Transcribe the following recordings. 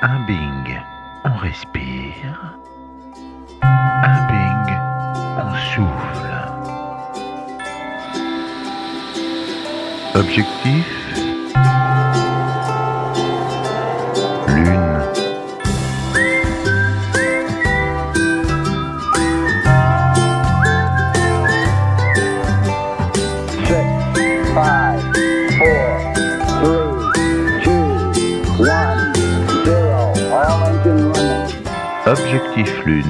Un Bing, on respire. Un Bing, on souffle. Objectif? Objectif Lune.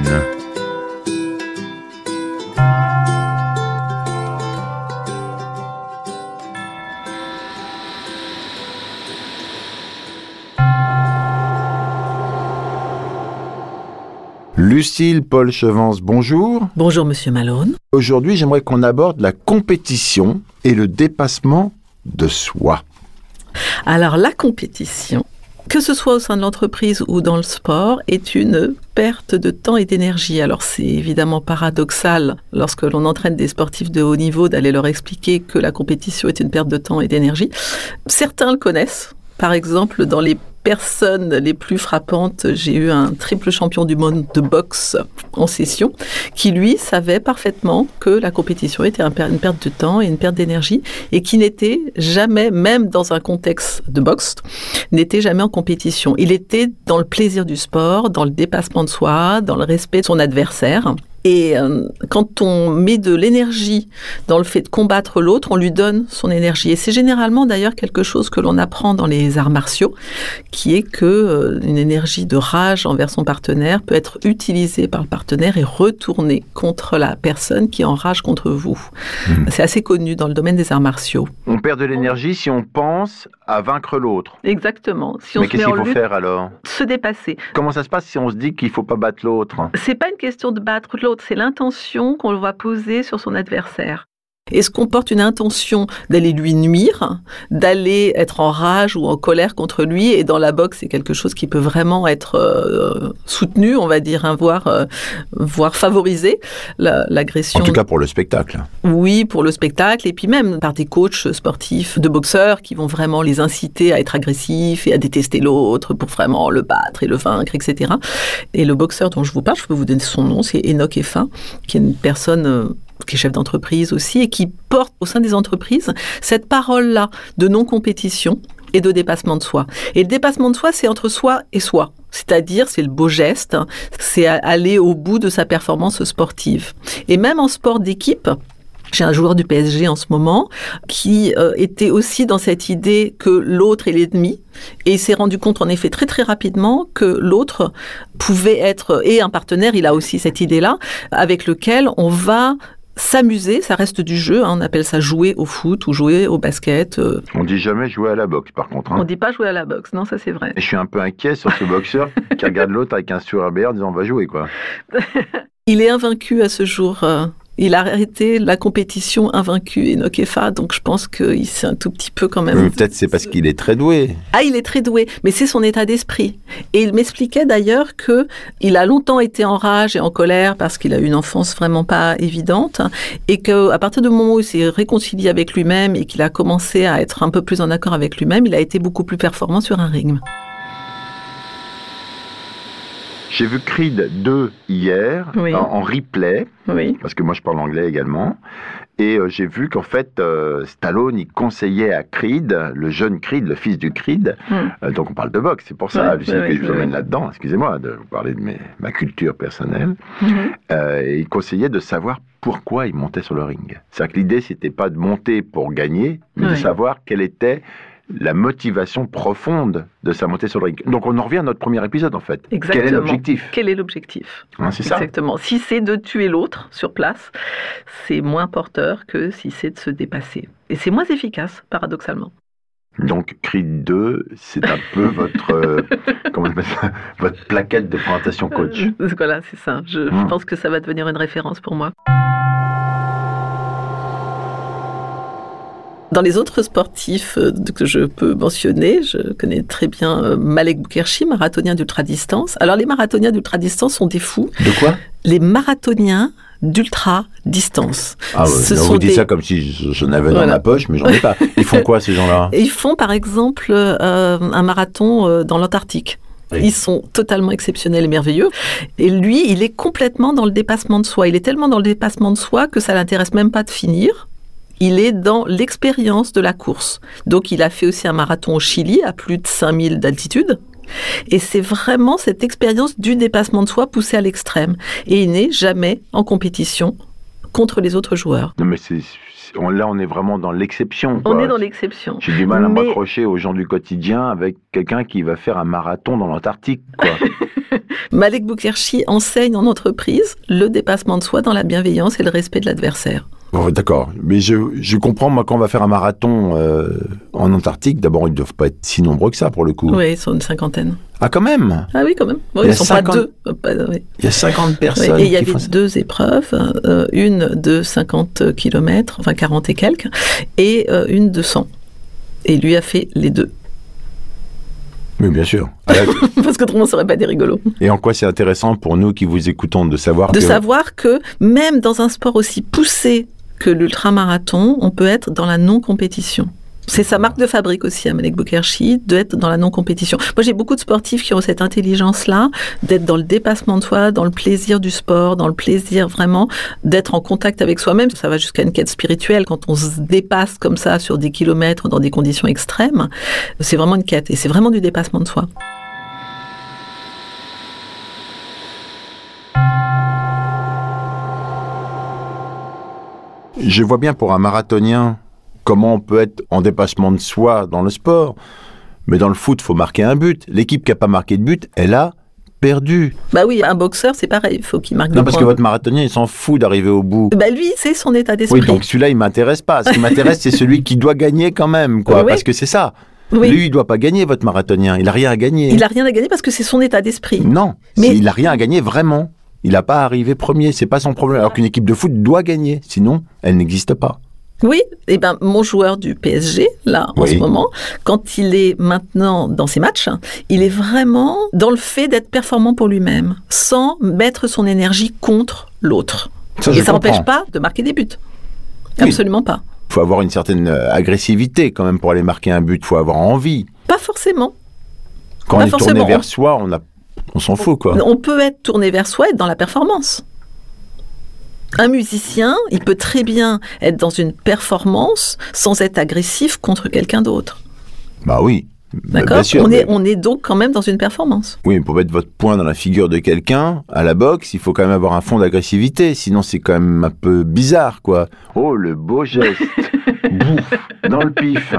Lucille Paul Chevance, bonjour. Bonjour Monsieur Malone. Aujourd'hui, j'aimerais qu'on aborde la compétition et le dépassement de soi. Alors la compétition, que ce soit au sein de l'entreprise ou dans le sport, est une perte de temps et d'énergie. Alors c'est évidemment paradoxal lorsque l'on entraîne des sportifs de haut niveau d'aller leur expliquer que la compétition est une perte de temps et d'énergie. Certains le connaissent. Par exemple, dans les personnes les plus frappantes, j'ai eu un triple champion du monde de boxe en session qui, lui, savait parfaitement que la compétition était une perte de temps et une perte d'énergie et qui n'était jamais, même dans un contexte de boxe, n'était jamais en compétition. Il était dans le plaisir du sport, dans le dépassement de soi, dans le respect de son adversaire. Et euh, quand on met de l'énergie dans le fait de combattre l'autre, on lui donne son énergie. Et c'est généralement d'ailleurs quelque chose que l'on apprend dans les arts martiaux, qui est que euh, une énergie de rage envers son partenaire peut être utilisée par le partenaire et retournée contre la personne qui est en rage contre vous. C'est assez connu dans le domaine des arts martiaux. On perd de l'énergie si on pense à vaincre l'autre. Exactement. Si on Mais qu'est-ce qu'il faut lutte, faire alors? se dépasser. Comment ça se passe si on se dit qu'il faut pas battre l'autre? C'est pas une question de battre l'autre, c'est l'intention qu'on va poser sur son adversaire. Est-ce qu'on porte une intention d'aller lui nuire, d'aller être en rage ou en colère contre lui Et dans la boxe, c'est quelque chose qui peut vraiment être euh, soutenu, on va dire, hein, voire, euh, voire favorisé, la- l'agression. En tout cas pour le spectacle. Oui, pour le spectacle, et puis même par des coachs sportifs de boxeurs qui vont vraiment les inciter à être agressifs et à détester l'autre pour vraiment le battre et le vaincre, etc. Et le boxeur dont je vous parle, je peux vous donner son nom, c'est Enoch Effin, qui est une personne euh, qui est chef d'entreprise aussi et qui porte au sein des entreprises cette parole-là de non-compétition et de dépassement de soi. Et le dépassement de soi, c'est entre soi et soi. C'est-à-dire, c'est le beau geste, c'est aller au bout de sa performance sportive. Et même en sport d'équipe, j'ai un joueur du PSG en ce moment qui euh, était aussi dans cette idée que l'autre est l'ennemi et s'est rendu compte en effet très très rapidement que l'autre pouvait être et un partenaire, il a aussi cette idée-là avec lequel on va s'amuser, ça reste du jeu, hein, on appelle ça jouer au foot ou jouer au basket. euh, On dit jamais jouer à la boxe par contre. hein. on dit pas jouer à la boxe, non ça c'est vrai. Et je suis un peu inquiet sur ce boxeur qui regarde l'autre avec un sourire en disant on va jouer quoi. Il est invaincu à ce jour. euh, il a arrêté la compétition invaincu, Enoch Effa, donc je pense qu'il s'est un tout petit peu quand même. Mais Peut-être c'est parce qu'il est très doué. Ah, il est très doué, mais c'est son état d'esprit. Et il m'expliquait d'ailleurs que il a longtemps été en rage et en colère parce qu'il a eu une enfance vraiment pas évidente, et que à partir du moment où il s'est réconcilié avec lui-même et qu'il a commencé à être un peu plus en accord avec lui-même, il a été beaucoup plus performant sur un ring. J'ai vu Creed 2 hier Oui. en, en replay Oui. parce que moi je parle anglais également. Et euh, j'ai vu qu'en fait, euh, Stallone, il conseillait à Creed, le jeune Creed, le fils du Creed, Mm. euh, donc on parle de boxe, c'est pour ça, Ouais, que je vous emmène là-dedans, excusez-moi de vous parler de mes- ma culture personnelle. Et il conseillait de savoir pourquoi il montait sur le ring. C'est-à-dire que l'idée, c'était pas de monter pour gagner, mais de savoir quelle était la motivation profonde de sa montée sur le ring. Donc on en revient à notre premier épisode en fait. Exactement. Quel est l'objectif? Quel est l'objectif? Hein, C'est ça. Exactement. Si c'est de tuer l'autre sur place, c'est moins porteur que si c'est de se dépasser. Et c'est moins efficace, paradoxalement. Donc Creed 2, c'est un peu votre, euh, comment on appelle ça? Votre plaquette de présentation coach. Euh, Voilà, c'est ça. Je, je Hmm. pense que ça va devenir une référence pour moi. Dans les autres sportifs euh, que je peux mentionner, je connais très bien euh, Malek Boukherchi, marathonien d'ultra-distance. Alors les marathoniens d'ultra-distance sont des fous. De quoi? Les marathoniens d'ultra-distance. Ah ouais, Ce vous dites des- ça comme si je- j'en avais dans ma poche, mais j'en ai pas. Ils font quoi ces gens-là? Ils font par exemple euh, un marathon euh, dans l'Antarctique. Oui. Ils sont totalement exceptionnels et merveilleux. Et lui, il est complètement dans le dépassement de soi. Il est tellement dans le dépassement de soi que ça l'intéresse même pas de finir. Il est dans l'expérience de la course. Donc il a fait aussi un marathon au Chili à plus de 5000 d'altitude. Et c'est vraiment cette expérience du dépassement de soi poussé à l'extrême. Et il n'est jamais en compétition contre les autres joueurs. Non, mais c'est, on- là, on est vraiment dans l'exception. On est dans l'exception. J'ai du mal à Mais- m'accrocher aux gens du quotidien avec quelqu'un qui va faire un marathon dans l'Antarctique. Quoi. Malek Boukherchi enseigne en entreprise le dépassement de soi dans la bienveillance et le respect de l'adversaire. Bon, D'accord, mais je, je comprends, moi, quand on va faire un marathon euh, en Antarctique, d'abord, ils ne doivent pas être si nombreux que ça, pour le coup. Oui, ils sont une cinquantaine. Ah, quand même? Ah oui, quand même. Oui, ils a sont 50 pas deux. Euh, oui. Il y a 50 Oui, personnes et il y avait deux épreuves, euh, une de 50 km, enfin 40 et quelques, et euh, une de 100. Et lui a fait les deux. Oui, bien sûr. Ah, là, Parce qu'autrement, ça aurait pas été rigolo. Et en quoi c'est intéressant pour nous qui vous écoutons de savoir De que... savoir que même dans un sport aussi poussé que l'ultramarathon, on peut être dans la non-compétition. C'est sa marque de fabrique aussi, à Malek Boukherchi, d'être dans la non-compétition. Moi, j'ai beaucoup de sportifs qui ont cette intelligence-là, d'être dans le dépassement de soi, dans le plaisir du sport, dans le plaisir vraiment d'être en contact avec soi-même. Ça va jusqu'à une quête spirituelle. Quand on se dépasse comme ça sur des kilomètres dans des conditions extrêmes, c'est vraiment une quête et c'est vraiment du dépassement de soi. Je vois bien pour un marathonien comment on peut être en dépassement de soi dans le sport. Mais dans le foot, faut marquer un but. L'équipe qui n'a pas marqué de but, elle a perdu. Bah oui, un boxeur, c'est pareil, il faut qu'il marque Non, parce points. que votre marathonien, il s'en fout d'arriver au bout. Bah lui, c'est son état d'esprit. Oui, donc celui-là, il m'intéresse pas. Ce qui m'intéresse, c'est celui qui doit gagner quand même, quoi. Oui. Parce que c'est ça. Oui. Lui, il doit pas gagner, votre marathonien. Il a rien à gagner. Il a rien à gagner parce que c'est son état d'esprit. Non, Mais- il a rien à gagner vraiment. Il n'a pas arrivé premier, c'est pas son problème. Alors qu'une équipe de foot doit gagner, sinon elle n'existe pas. Oui, et ben mon joueur du PSG là en ce moment, quand il est maintenant dans ses matchs, il est vraiment dans le fait d'être performant pour lui-même, sans mettre son énergie contre l'autre. Ça, et ça n'empêche pas de marquer des buts. Oui. Absolument pas. Il faut avoir une certaine euh, agressivité quand même pour aller marquer un but. Il faut avoir envie. Pas forcément. Quand Pas on est tourné vers soi, on, a, on s'en fout quoi. On peut être tourné vers soi être dans la performance. Un musicien, il peut très bien être dans une performance sans être agressif contre quelqu'un d'autre. Bah oui. D'accord on, mais- est, on est donc quand même dans une performance. Oui, mais pour mettre votre poing dans la figure de quelqu'un, à la boxe, il faut quand même avoir un fond d'agressivité. Sinon, c'est quand même un peu bizarre, quoi. Oh, le beau geste. Bouf, dans le pif.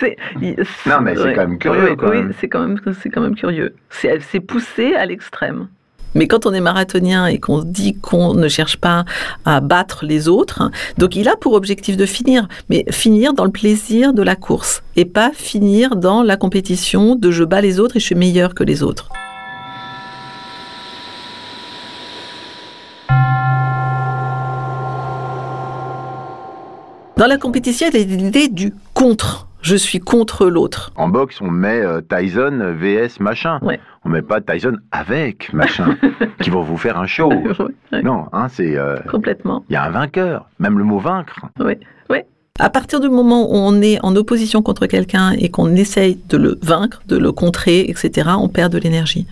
C'est- Non, mais c'est quand même curieux, Oui, quand oui, même. c'est quand même, c'est quand même curieux. C'est poussé à l'extrême. Mais quand on est marathonien et qu'on dit qu'on ne cherche pas à battre les autres, donc il a pour objectif de finir, mais finir dans le plaisir de la course et pas finir dans la compétition de je bats les autres et je suis meilleur que les autres. Dans la compétition, il y a l'idée du contre. Je suis contre l'autre. En boxe, on met euh, Tyson VS machin. Ouais. On met pas Tyson avec machin, qui vont vous faire un show. Ouais, Non, hein, c'est. euh, complètement. Il y a un vainqueur, même le mot vaincre. Oui, oui. À partir du moment où on est en opposition contre quelqu'un et qu'on essaye de le vaincre, de le contrer, etc., on perd de l'énergie.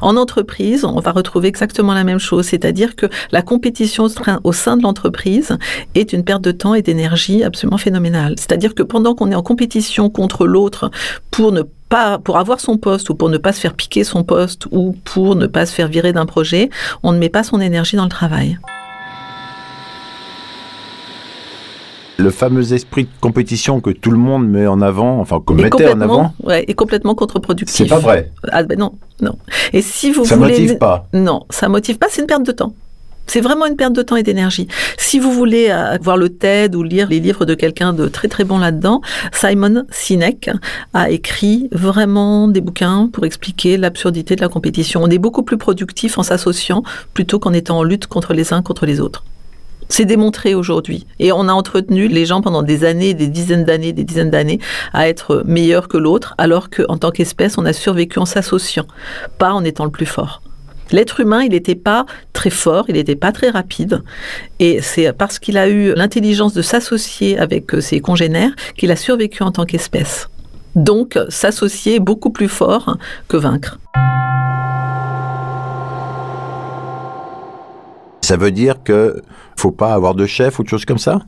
En entreprise, on va retrouver exactement la même chose, c'est-à-dire que la compétition au sein- de l'entreprise est une perte de temps et d'énergie absolument phénoménale. C'est-à-dire que pendant qu'on est en compétition contre l'autre pour ne pas pour avoir son poste ou pour ne pas se faire piquer son poste ou pour ne pas se faire virer d'un projet, on ne met pas son énergie dans le travail. Le fameux esprit de compétition que tout le monde met en avant, enfin, est mettait en avant, ouais, est complètement contre-productif. c'est pas vrai. Ah ben non, non. Et si vous Ça voulez, motive pas. Non, ça motive pas. C'est une perte de temps. C'est vraiment une perte de temps et d'énergie. Si vous voulez euh, voir le TED ou lire les livres de quelqu'un de très très bon là-dedans, Simon Sinek a écrit vraiment des bouquins pour expliquer l'absurdité de la compétition. On est beaucoup plus productif en s'associant plutôt qu'en étant en lutte contre les uns contre les autres. C'est démontré aujourd'hui. Et on a entretenu les gens pendant des années, des dizaines d'années, des dizaines d'années à être meilleurs que l'autre, alors qu'en tant qu'espèce, on a survécu en s'associant, pas en étant le plus fort. L'être humain, il n'était pas très fort, il n'était pas très rapide. Et c'est parce qu'il a eu l'intelligence de s'associer avec euh, ses congénères qu'il a survécu en tant qu'espèce. Donc, s'associer beaucoup plus fort que vaincre. Ça veut dire que faut pas avoir de chef ou de choses comme ça?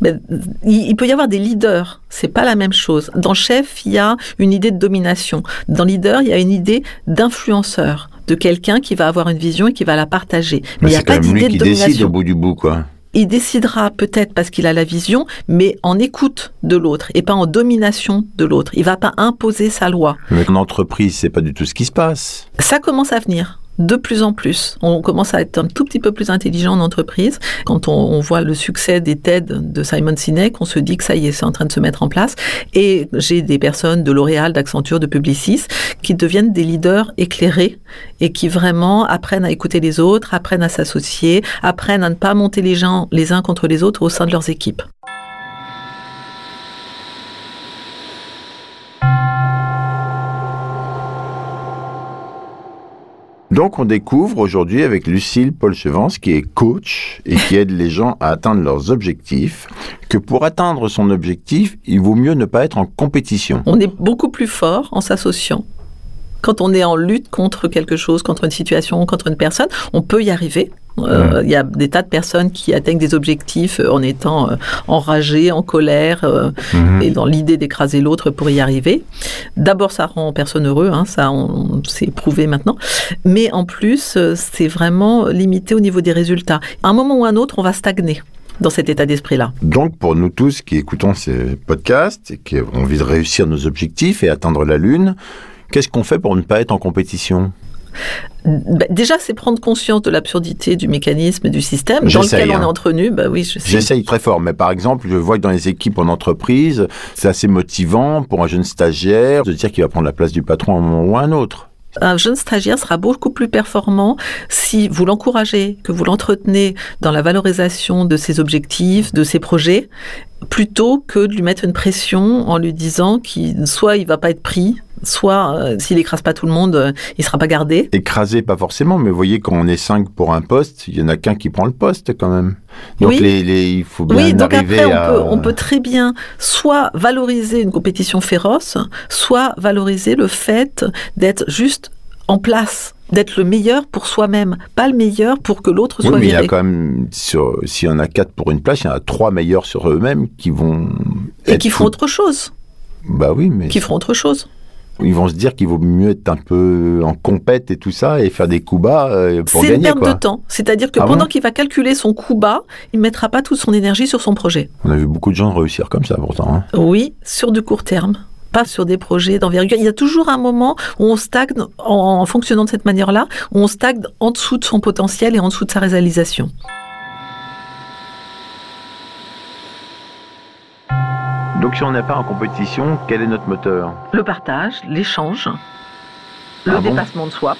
Ben, il il peut y avoir des leaders, c'est pas la même chose. Dans chef, il y a une idée de domination. Dans leader, il y a une idée d'influenceur, de quelqu'un qui va avoir une vision et qui va la partager. Mais il n'y a pas d'idée qui de décide au domination. bout du bout, quoi. Il décidera peut-être parce qu'il a la vision, mais en écoute de l'autre et pas en domination de l'autre. Il va pas imposer sa loi. Mais en entreprise, c'est pas du tout ce qui se passe. Ça commence à venir. De plus en plus, on commence à être un tout petit peu plus intelligent en entreprise. Quand on, voit le succès des TED de Simon Sinek, on se dit que ça y est, c'est en train de se mettre en place. Et j'ai des personnes de L'Oréal, d'Accenture, de Publicis, qui deviennent des leaders éclairés et qui vraiment apprennent à écouter les autres, apprennent à s'associer, apprennent à ne pas monter les gens les uns contre les autres au sein de leurs équipes. Donc, on découvre aujourd'hui avec Lucille Paul Chevance, qui est coach et qui aide les gens à atteindre leurs objectifs, que pour atteindre son objectif, il vaut mieux ne pas être en compétition. On est beaucoup plus fort en s'associant. Quand on est en lutte contre quelque chose, contre une situation, contre une personne, on peut y arriver. Euh, Il y a des tas de personnes qui atteignent des objectifs euh, en étant euh, enragées, en colère, euh, et dans l'idée d'écraser l'autre pour y arriver. D'abord, ça rend personne heureux, hein, ça, on, c'est prouvé maintenant. Mais en plus, c'est vraiment limité au niveau des résultats. À un moment ou à un autre, on va stagner dans cet état d'esprit-là. Donc, pour nous tous qui écoutons ces podcasts et qui ont envie de réussir nos objectifs et atteindre la Lune, qu'est-ce qu'on fait pour ne pas être en compétition? Déjà, c'est prendre conscience de l'absurdité du mécanisme et du système dans lequel on hein. est entretenu. Bah oui, je. J'essaye très fort, mais par exemple, je vois que dans les équipes en entreprise, c'est assez motivant pour un jeune stagiaire de dire qu'il va prendre la place du patron à un moment ou à un autre. Un jeune stagiaire sera beaucoup plus performant si vous l'encouragez, que vous l'entretenez dans la valorisation de ses objectifs, de ses projets, plutôt que de lui mettre une pression en lui disant qu'il soit il va pas être pris, soit euh, s'il écrase pas tout le monde, euh, il sera pas gardé. Écrasé, pas forcément, mais vous voyez, quand on est cinq pour un poste, il y en a qu'un qui prend le poste quand même. Donc Oui. les, les- il faut bien Oui, donc arriver après, on, peut, on peut très bien soit valoriser une compétition féroce, soit valoriser le fait d'être juste en place, d'être le meilleur pour soi-même, pas le meilleur pour que l'autre Oui, soit mais il y a quand même, sur- y en a quatre pour une place, il y en a trois meilleurs sur eux-mêmes qui vont... Et qui fous. autre chose, Bah oui, mais qui feront autre chose. Ils vont se dire qu'il vaut mieux être un peu en compète et tout ça et faire des coups bas euh, pour C'est une gagner, perte quoi. de temps. C'est-à-dire que Ah pendant bon qu'il va calculer son coup bas, il ne mettra pas toute son énergie sur son projet. On a vu beaucoup de gens réussir comme ça pourtant. hein. Oui, sur du court terme. Pas sur des projets d'envergure. Il y a toujours un moment où on stagne en, en fonctionnant de cette manière-là, où on stagne en dessous de son potentiel et en dessous de sa réalisation. Donc si on n'est pas en compétition, quel est notre moteur Le partage, l'échange, le Ah bon dépassement de soi.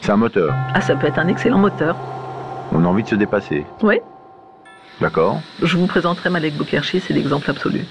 C'est un moteur. Ah, ça peut être un excellent moteur. On a envie de se dépasser. Oui, D'accord je vous présenterai Malek Bokerchi, c'est l'exemple absolu.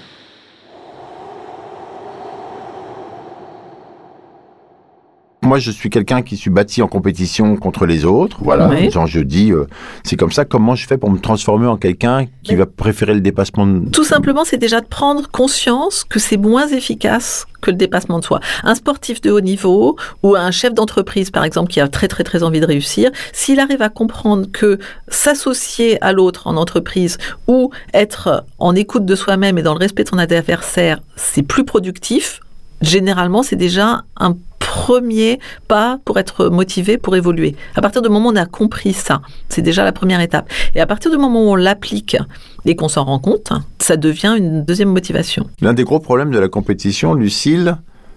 Moi, je suis quelqu'un qui suis bâti en compétition contre les autres. Voilà. Oui. Genre, je dis, euh, c'est comme ça. Comment je fais pour me transformer en quelqu'un qui Mais- va préférer le dépassement de... Tout simplement, c'est déjà de prendre conscience que c'est moins efficace que le dépassement de soi. Un sportif de haut niveau ou un chef d'entreprise, par exemple, qui a très très très envie de réussir, s'il arrive à comprendre que s'associer à l'autre en entreprise ou être en écoute de soi-même et dans le respect de son adversaire, c'est plus productif, généralement, c'est déjà un premier pas pour être motivé, pour évoluer. À partir du moment où on a compris ça, c'est déjà la première étape. Et à partir du moment où on l'applique et qu'on s'en rend compte, ça devient une deuxième motivation. L'un des gros problèmes de la compétition, Lucille,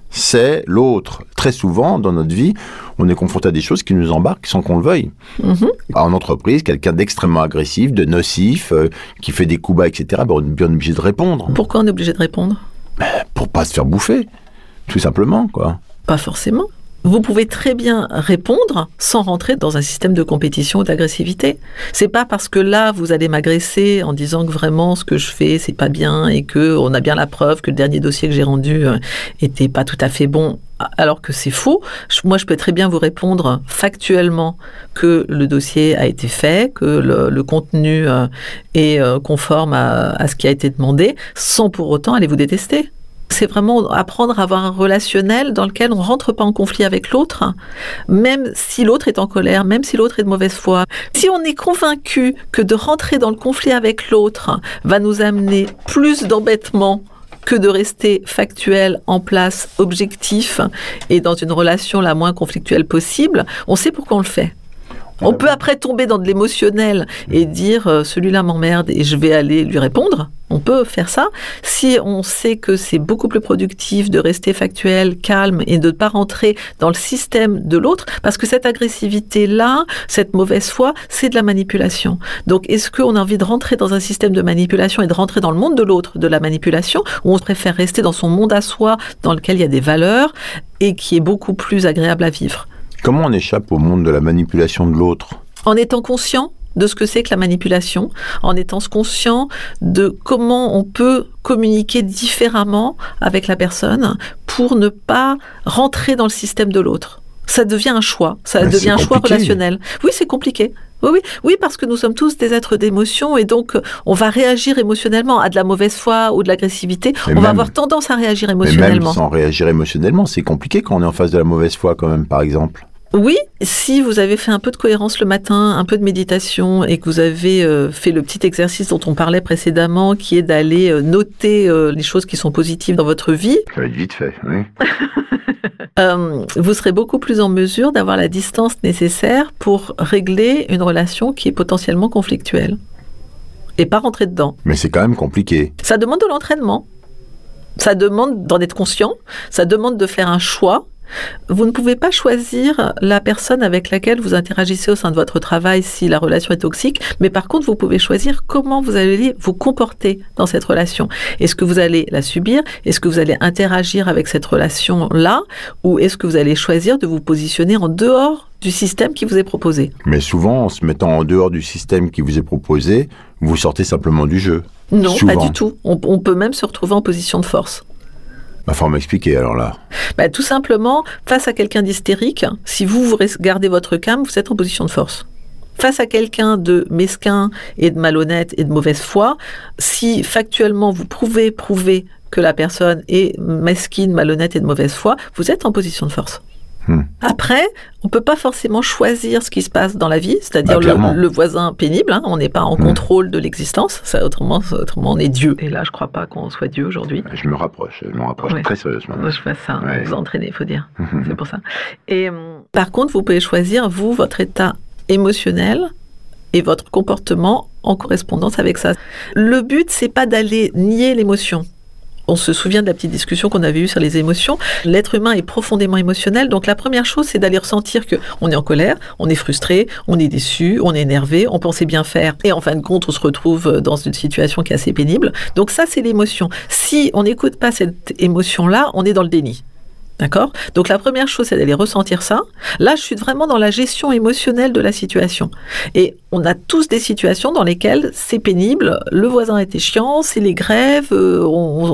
c'est l'autre. Très souvent, dans notre vie, on est confronté à des choses qui nous embarquent sans qu'on le veuille. Mhm. En entreprise, quelqu'un d'extrêmement agressif, de nocif, euh, qui fait des coups bas, etc., ben, on est bien obligé de répondre Pourquoi on est obligé de répondre? Pour pas se faire bouffer, tout simplement, quoi. Pas forcément. Vous pouvez très bien répondre sans rentrer dans un système de compétition ou d'agressivité. C'est pas parce que là vous allez m'agresser en disant que vraiment ce que je fais c'est pas bien et que on a bien la preuve que le dernier dossier que j'ai rendu euh, était pas tout à fait bon alors que c'est faux. Moi, je peux très bien vous répondre factuellement que le dossier a été fait, que le, contenu euh, est euh, conforme à ce qui a été demandé, sans pour autant aller vous détester. C'est vraiment apprendre à avoir un relationnel dans lequel on rentre pas en conflit avec l'autre, même si l'autre est en colère, même si l'autre est de mauvaise foi. Si on est convaincu que de rentrer dans le conflit avec l'autre va nous amener plus d'embêtements que de rester factuel, en place, objectif et dans une relation la moins conflictuelle possible, on sait pourquoi on le fait. On peut après tomber dans de l'émotionnel et dire euh, celui-là m'emmerde et je vais aller lui répondre. On peut faire ça. Si on sait que c'est beaucoup plus productif de rester factuel, calme et de ne pas rentrer dans le système de l'autre, parce que cette agressivité-là, cette mauvaise foi, c'est de la manipulation. Donc est-ce qu'on a envie de rentrer dans un système de manipulation et de rentrer dans le monde de l'autre, de la manipulation, ou on préfère rester dans son monde à soi, dans lequel il y a des valeurs et qui est beaucoup plus agréable à vivre? Comment on échappe au monde de la manipulation de l'autre en étant conscient de ce que c'est que la manipulation, en étant conscient de comment on peut communiquer différemment avec la personne pour ne pas rentrer dans le système de l'autre. Ça devient un choix, ça devient un choix relationnel. Oui, c'est compliqué. Oui, oui, oui, parce que nous sommes tous des êtres d'émotion et donc euh, on va réagir émotionnellement à de la mauvaise foi ou de l'agressivité. On va avoir tendance à réagir Mais même émotionnellement. sans réagir émotionnellement, c'est compliqué quand on est en face de la mauvaise foi, quand même, par exemple. Oui, si vous avez fait un peu de cohérence le matin, un peu de méditation et que vous avez euh, fait le petit exercice dont on parlait précédemment, qui est d'aller euh, noter euh, les choses qui sont positives dans votre vie, Ça va être vite fait, oui. vous serez beaucoup plus en mesure d'avoir la distance nécessaire pour régler une relation qui est potentiellement conflictuelle. Et pas rentrer dedans. Mais c'est quand même compliqué. Ça demande de l'entraînement. Ça demande d'en être conscient. Ça demande de faire un choix. Vous ne pouvez pas choisir la personne avec laquelle vous interagissez au sein de votre travail si la relation est toxique, mais par contre, vous pouvez choisir comment vous allez vous comporter dans cette relation. Est-ce que vous allez la subir? Est-ce que vous allez interagir avec cette relation-là? Ou est-ce que vous allez choisir de vous positionner en dehors du système qui vous est proposé? Mais souvent, en se mettant en dehors du système qui vous est proposé, vous sortez simplement du jeu. Non, Souvent. pas du tout. On, on peut même se retrouver en position de force. Va falloir m'expliquer alors là. Bah, tout simplement, face à quelqu'un d'hystérique, si vous, vous gardez votre calme, vous êtes en position de force. Face à quelqu'un de mesquin et de malhonnête et de mauvaise foi, si factuellement vous pouvez prouver que la personne est mesquine, malhonnête et de mauvaise foi, vous êtes en position de force. Hmm. Après, on peut pas forcément choisir ce qui se passe dans la vie, c'est-à-dire Bah, le, le voisin pénible. hein, on n'est pas en Hmm. contrôle de l'existence. Ça, autrement, autrement, on est Dieu. Et là, je crois pas qu'on soit Dieu aujourd'hui. Je me rapproche, je me rapproche Ouais. très sérieusement. Je fais ça, Ouais. vous entraînez, il faut dire. C'est pour ça. Et hum, par contre, vous pouvez choisir, vous, votre état émotionnel et votre comportement en correspondance avec ça. Le but, c'est pas d'aller nier l'émotion. On se souvient de la petite discussion qu'on avait eue sur les émotions. L'être humain est profondément émotionnel. Donc la première chose, c'est d'aller ressentir que on est en colère, on est frustré, on est déçu, on est énervé, on pensait bien faire. Et en fin de compte, on se retrouve dans une situation qui est assez pénible. Donc ça, c'est l'émotion. Si on n'écoute pas cette émotion-là, on est dans le déni. D'accord? Donc la première chose, c'est d'aller ressentir ça. Là, je suis vraiment dans la gestion émotionnelle de la situation. Et on a tous des situations dans lesquelles c'est pénible, le voisin était chiant, c'est les grèves, euh,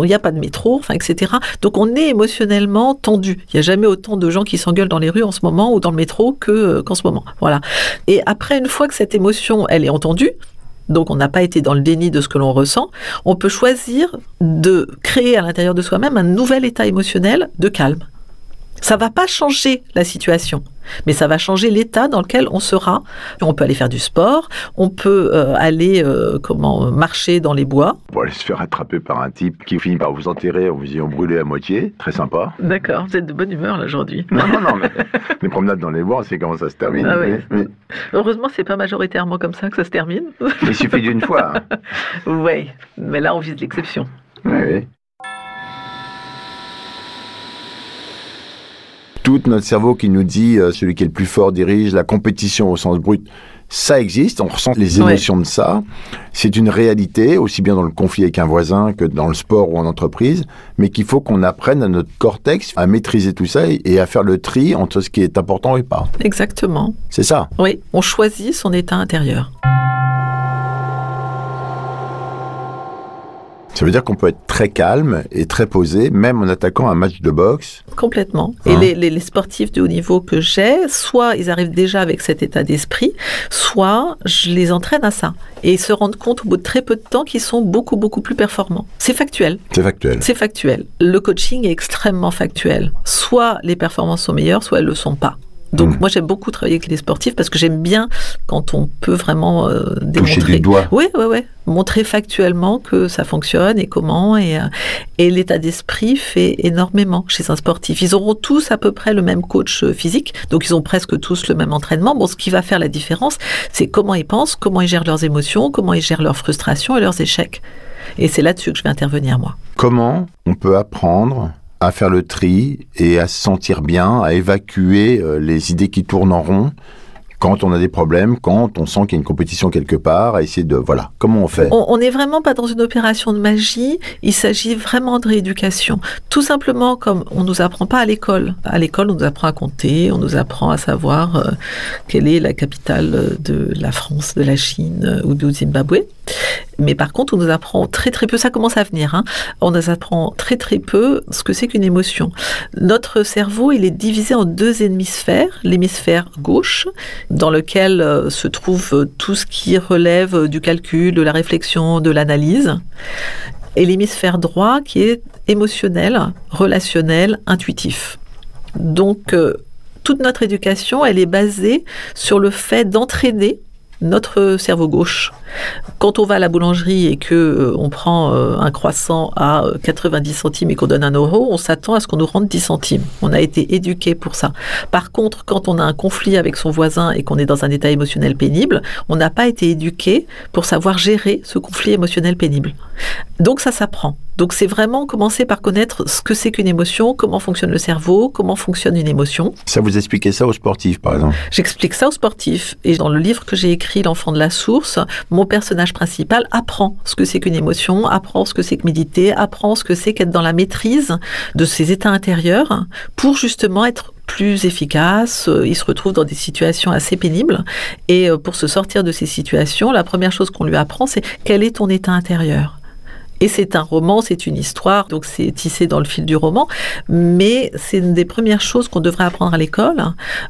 il n'y a pas de métro, enfin, etc. Donc on est émotionnellement tendu. Il n'y a jamais autant de gens qui s'engueulent dans les rues en ce moment ou dans le métro que, euh, qu'en ce moment. Voilà. Et après, une fois que cette émotion, elle est entendue, donc on n'a pas été dans le déni de ce que l'on ressent, on peut choisir de créer à l'intérieur de soi-même un nouvel état émotionnel de calme. Ça va pas changer la situation, mais ça va changer l'état dans lequel on sera. On peut aller faire du sport, on peut euh, aller euh, comment marcher dans les bois. Pour aller se faire attraper par un type qui finit par vous enterrer en vous ayant brûlé à moitié, très sympa. D'accord, vous êtes de bonne humeur là aujourd'hui. Non, non, non, mais les promenades dans les bois, on sait comment ça se termine. Ah oui. Mais- Heureusement, c'est pas majoritairement comme ça que ça se termine. mais il suffit d'une fois. hein. oui, mais là on vise l'exception. Oui, oui. Tout notre cerveau qui nous dit euh, celui qui est le plus fort dirige, la compétition au sens brut, ça existe, on ressent les Ouais. émotions de ça. C'est une réalité, aussi bien dans le conflit avec un voisin que dans le sport ou en entreprise, mais qu'il faut qu'on apprenne à notre cortex à maîtriser tout ça et à faire le tri entre ce qui est important et pas. Exactement. C'est ça. Oui, on choisit son état intérieur. Ça veut dire qu'on peut être très calme et très posé, même en attaquant un match de boxe. Complètement. Et Hein? les, les- les sportifs de haut niveau que j'ai, soit ils arrivent déjà avec cet état d'esprit, soit je les entraîne à ça. Et ils se rendent compte au bout de très peu de temps qu'ils sont beaucoup, beaucoup plus performants. C'est factuel. C'est factuel. C'est factuel. Le coaching est extrêmement factuel. Soit les performances sont meilleures, soit elles le sont pas. Donc Mm. moi j'aime beaucoup travailler avec les sportifs parce que j'aime bien quand on peut vraiment euh, démontrer. Toucher du doigt. Oui, oui, oui. Montrer factuellement que ça fonctionne et comment. Et, euh, et l'état d'esprit fait énormément chez un sportif. Ils auront tous à peu près le même coach euh, physique, donc ils ont presque tous le même entraînement. Bon, ce qui va faire la différence, c'est comment ils pensent, comment ils gèrent leurs émotions, comment ils gèrent leurs frustrations et leurs échecs. Et c'est là-dessus que je vais intervenir, moi. Comment on peut apprendre à faire le tri et à se sentir bien, à évacuer euh, les idées qui tournent en rond quand on a des problèmes, quand on sent qu'il y a une compétition quelque part, à essayer de... Voilà, comment on fait? On n'est vraiment pas dans une opération de magie, il s'agit vraiment de rééducation. Tout simplement comme on nous apprend pas à l'école. À l'école, on nous apprend à compter, on nous apprend à savoir euh, quelle est la capitale de la France, de la Chine euh, ou du Zimbabwe. Mais par contre, on nous apprend très très peu, ça commence à venir, hein. on nous apprend très très peu ce que c'est qu'une émotion. Notre cerveau, il est divisé en deux hémisphères. L'hémisphère gauche, dans lequel euh, se trouve euh, tout ce qui relève du calcul, de la réflexion, de l'analyse, et l'hémisphère droit qui est émotionnel, relationnel, intuitif. Donc, euh, toute notre éducation, elle est basée sur le fait d'entraîner notre cerveau gauche. Quand on va à la boulangerie et que euh, on prend euh, un croissant à euh, 90 centimes et qu'on donne un euro, on s'attend à ce qu'on nous rende 10 centimes. On a été éduqué pour ça. Par contre, quand on a un conflit avec son voisin et qu'on est dans un état émotionnel pénible, on n'a pas été éduqué pour savoir gérer ce conflit émotionnel pénible. Donc ça s'apprend. Donc c'est vraiment commencer par connaître ce que c'est qu'une émotion, comment fonctionne le cerveau, comment fonctionne une émotion. Ça vous expliquez ça aux sportifs, par exemple? J'explique ça aux sportifs. Et dans le livre que j'ai écrit, L'enfant de la source, mon personnage principal apprend ce que c'est qu'une émotion, apprend ce que c'est que méditer, apprend ce que c'est qu'être dans la maîtrise de ses états intérieurs pour justement être plus efficace. Euh, Il se retrouve dans des situations assez pénibles. Et euh, pour se sortir de ces situations, la première chose qu'on lui apprend, c'est quel est ton état intérieur? Et c'est un roman, c'est une histoire, donc c'est tissé dans le fil du roman, mais c'est une des premières choses qu'on devrait apprendre à l'école.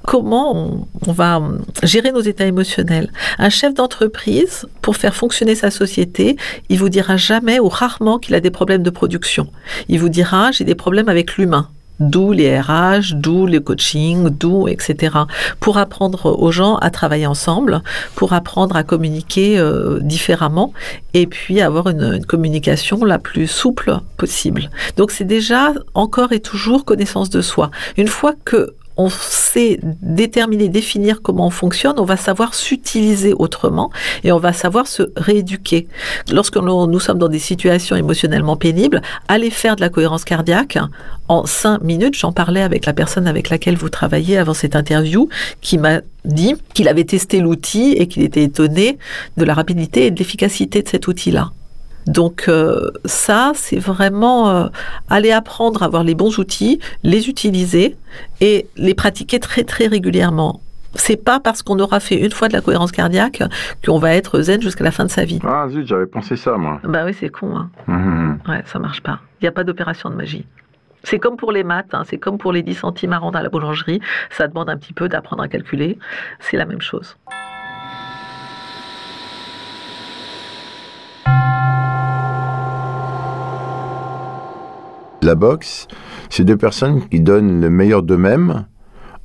Comment on, on va gérer nos états émotionnels. Un chef d'entreprise, pour faire fonctionner sa société, il vous dira jamais ou rarement qu'il a des problèmes de production. Il vous dira j'ai des problèmes avec l'humain. D'où les RH, d'où le coaching, d'où etc. Pour apprendre aux gens à travailler ensemble, pour apprendre à communiquer euh, différemment et puis avoir une, une communication la plus souple possible. Donc c'est déjà encore et toujours connaissance de soi. Une fois que on sait déterminer, définir comment on fonctionne, on va savoir s'utiliser autrement et on va savoir se rééduquer. Lorsque nous, sommes dans des situations émotionnellement pénibles, aller faire de la cohérence cardiaque en cinq minutes. J'en parlais avec la personne avec laquelle vous travaillez avant cette interview, qui m'a dit qu'il avait testé l'outil et qu'il était étonné de la rapidité et de l'efficacité de cet outil-là. Donc euh, ça, c'est vraiment euh, aller apprendre à avoir les bons outils, les utiliser et les pratiquer très très régulièrement. C'est pas parce qu'on aura fait une fois de la cohérence cardiaque qu'on va être zen jusqu'à la fin de sa vie. Ah zut, j'avais pensé ça, moi. Bah oui, c'est con. Hein. Mhm. Ouais, ça marche pas. Il n'y a pas d'opération de magie. C'est comme pour les maths, hein, c'est comme pour les 10 centimes à rendre à la boulangerie. Ça demande un petit peu d'apprendre à calculer. C'est la même chose. La boxe, c'est deux personnes qui donnent le meilleur d'eux-mêmes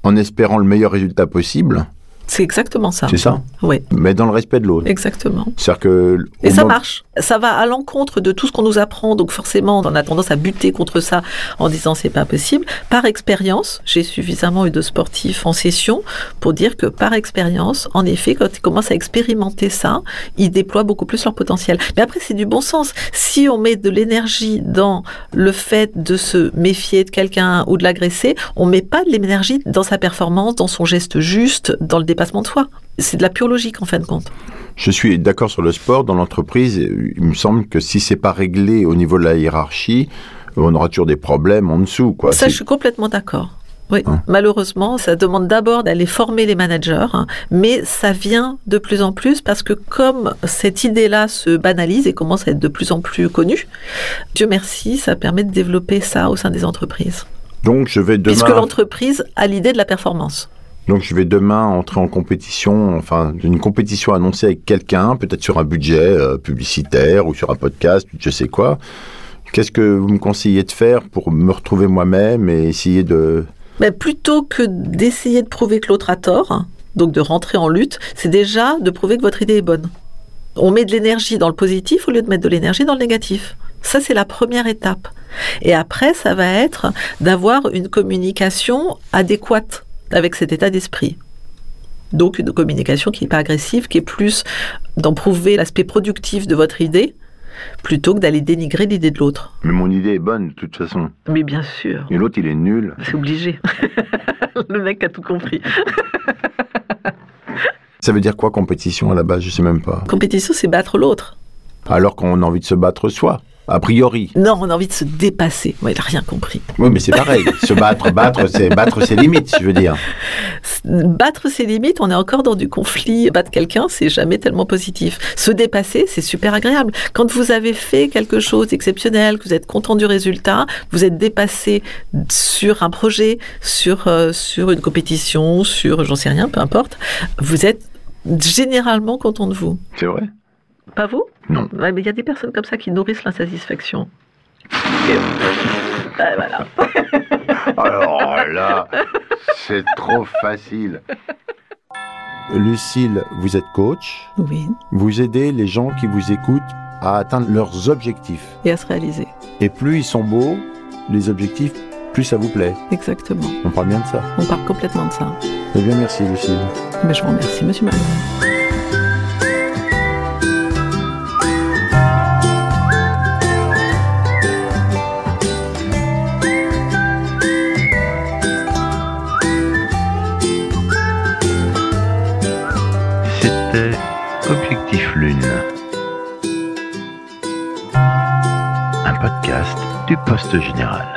en espérant le meilleur résultat possible. C'est exactement ça. C'est ça? Oui, Mais dans le respect de l'autre. exactement. C'est-à-dire que... Et ça marche. Ça va à l'encontre de tout ce qu'on nous apprend, donc forcément, on a tendance à buter contre ça en disant c'est pas possible. Par expérience, j'ai suffisamment eu de sportifs en session pour dire que par expérience, en effet, quand ils commencent à expérimenter ça, ils déploient beaucoup plus leur potentiel. Mais après, c'est du bon sens. Si on met de l'énergie dans le fait de se méfier de quelqu'un ou de l'agresser, on met pas de l'énergie dans sa performance, dans son geste juste, dans le dépassement de soi. C'est de la pure logique en fin de compte. Je suis d'accord sur le sport. Dans l'entreprise, il me semble que si c'est pas réglé au niveau de la hiérarchie, on aura toujours des problèmes en dessous. Quoi. Ça, je suis complètement d'accord. Oui, Hein. malheureusement, ça demande d'abord d'aller former les managers, hein, mais ça vient de plus en plus parce que comme cette idée-là se banalise et commence à être de plus en plus connue, Dieu merci, ça permet de développer ça au sein des entreprises. Donc je vais Puisque l'entreprise a l'idée de la performance. Donc je vais demain entrer en compétition, enfin une compétition annoncée avec quelqu'un, peut-être sur un budget euh, publicitaire ou sur un podcast, je sais quoi. Qu'est-ce que vous me conseillez de faire pour me retrouver moi-même et essayer de Mais plutôt que d'essayer de prouver que l'autre a tort, hein, donc de rentrer en lutte, c'est déjà de prouver que votre idée est bonne. On met de l'énergie dans le positif au lieu de mettre de l'énergie dans le négatif. Ça, c'est la première étape. Et après, ça va être d'avoir une communication adéquate avec cet état d'esprit. Donc une communication qui n'est pas agressive, qui est plus d'en prouver l'aspect productif de votre idée, plutôt que d'aller dénigrer l'idée de l'autre. Mais mon idée est bonne, de toute façon. Mais bien sûr, Et l'autre, il est nul. c'est obligé. le mec a tout compris. Ça veut dire quoi compétition à la base? Je sais même pas. Compétition, c'est battre l'autre. Alors qu'on a envie de se battre soi, a priori. Non, on a envie de se dépasser. Ouais, il n'a rien compris. Oui, mais c'est pareil. se battre, battre, c'est battre ses limites, je veux dire. Battre ses limites, on est encore dans du conflit. Battre quelqu'un, c'est jamais tellement positif. Se dépasser, c'est super agréable. Quand vous avez fait quelque chose d'exceptionnel, que vous êtes content du résultat, vous êtes dépassé sur un projet, sur, euh, sur une compétition, sur j'en sais rien, peu importe, vous êtes généralement content de vous. C'est vrai Pas vous? Non. Ouais, mais il y a des personnes comme ça qui nourrissent l'insatisfaction. Et- Ouais, voilà. Alors là, c'est trop facile. Lucille, vous êtes coach. Oui, Vous aidez les gens qui vous écoutent à atteindre leurs objectifs. et à se réaliser. Et plus ils sont beaux, les objectifs, plus ça vous plaît. Exactement. On parle bien de ça. On parle complètement de ça. Eh bien, merci Lucille. Mais je vous remercie, monsieur Malone. Un podcast du Poste Général.